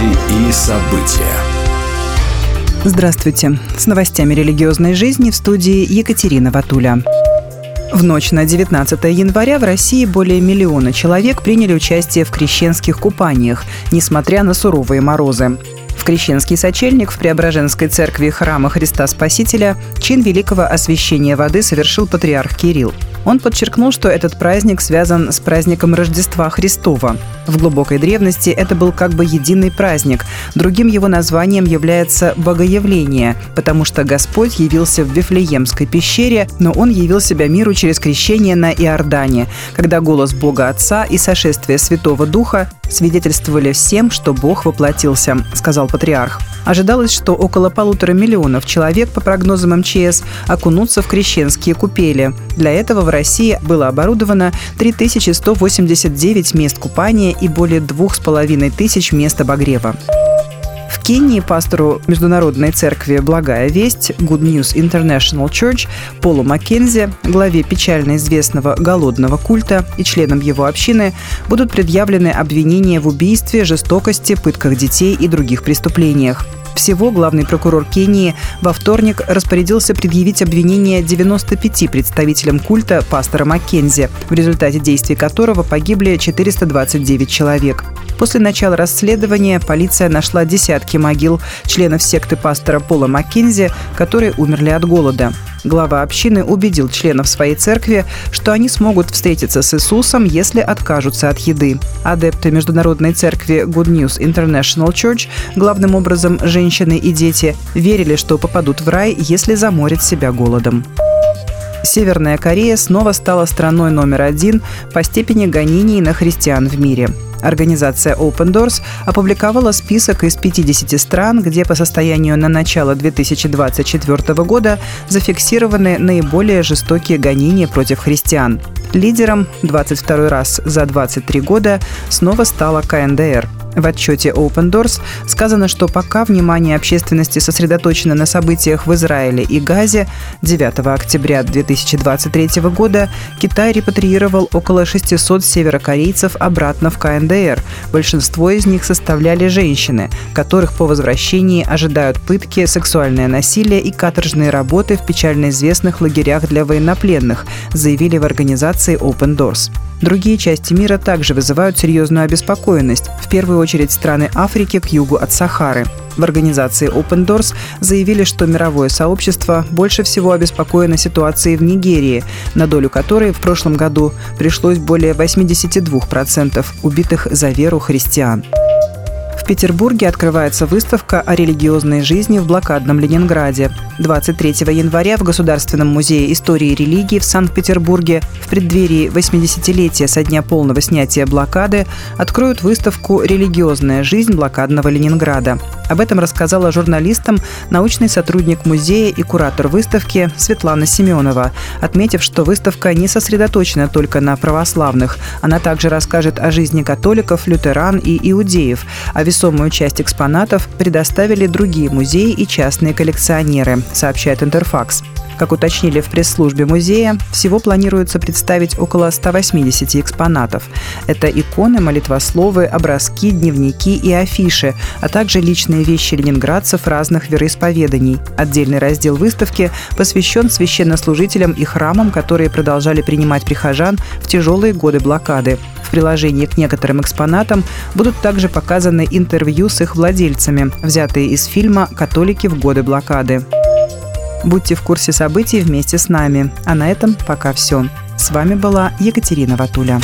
Новости и события. Здравствуйте. С новостями религиозной жизни в студии Екатерина Ватуля. В ночь на 19 января в России более миллиона человек приняли участие в крещенских купаниях, несмотря на суровые морозы. В Крещенский сочельник в Преображенской церкви храма Христа Спасителя чин великого освящения воды совершил патриарх Кирилл. Он подчеркнул, что этот праздник связан с праздником Рождества Христова. В глубокой древности это был как бы единый праздник. Другим его названием является Богоявление, потому что Господь явился в Вифлеемской пещере, но Он явил себя миру через крещение на Иордане, когда голос Бога Отца и сошествие Святого Духа свидетельствовали всем, что Бог воплотился, сказал патриарх. Ожидалось, что около полутора миллионов человек, по прогнозам МЧС, окунутся в крещенские купели. Для этого в России было оборудовано 3189 мест купания и более двух с половиной тысяч мест обогрева. Кении пастору Международной церкви «Благая весть» Good News International Church Полу Маккензи, главе печально известного голодного культа и членам его общины, будут предъявлены обвинения в убийстве, жестокости, пытках детей и других преступлениях. Всего главный прокурор Кении во вторник распорядился предъявить обвинение 95 представителям культа пастора Маккензи, в результате действий которого погибли 429 человек. После начала расследования полиция нашла десятки могил членов секты пастора Пола Маккензи, которые умерли от голода. Глава общины убедил членов своей церкви, что они смогут встретиться с Иисусом, если откажутся от еды. Адепты Международной церкви Good News International Church, главным образом женщины и дети, верили, что попадут в рай, если заморят себя голодом. Северная Корея снова стала страной номер один по степени гонений на христиан в мире. Организация Open Doors опубликовала список из 50 стран, где по состоянию на начало 2024 года зафиксированы наиболее жестокие гонения против христиан. Лидером 22 раз за 23 года снова стала КНДР – в отчете Open Doors сказано, что пока внимание общественности сосредоточено на событиях в Израиле и Газе, 9 октября 2023 года Китай репатриировал около 600 северокорейцев обратно в КНДР. Большинство из них составляли женщины, которых по возвращении ожидают пытки, сексуальное насилие и каторжные работы в печально известных лагерях для военнопленных, заявили в организации Open Doors. Другие части мира также вызывают серьезную обеспокоенность, в первую очередь страны Африки к югу от Сахары. В организации Open Doors заявили, что мировое сообщество больше всего обеспокоено ситуацией в Нигерии, на долю которой в прошлом году пришлось более 82% убитых за веру христиан. Петербурге открывается выставка о религиозной жизни в блокадном Ленинграде. 23 января в Государственном музее истории и религии в Санкт-Петербурге в преддверии 80-летия со дня полного снятия блокады откроют выставку «Религиозная жизнь блокадного Ленинграда». Об этом рассказала журналистам научный сотрудник музея и куратор выставки Светлана Семенова, отметив, что выставка не сосредоточена только на православных. Она также расскажет о жизни католиков, лютеран и иудеев, а весомую часть экспонатов предоставили другие музеи и частные коллекционеры, сообщает Интерфакс. Как уточнили в пресс-службе музея, всего планируется представить около 180 экспонатов. Это иконы, молитвословы, образки, дневники и афиши, а также личные вещи ленинградцев разных вероисповеданий. Отдельный раздел выставки посвящен священнослужителям и храмам, которые продолжали принимать прихожан в тяжелые годы блокады. В приложении к некоторым экспонатам будут также показаны интервью с их владельцами, взятые из фильма «Католики в годы блокады». Будьте в курсе событий вместе с нами. А на этом пока все. С вами была Екатерина Ватуля.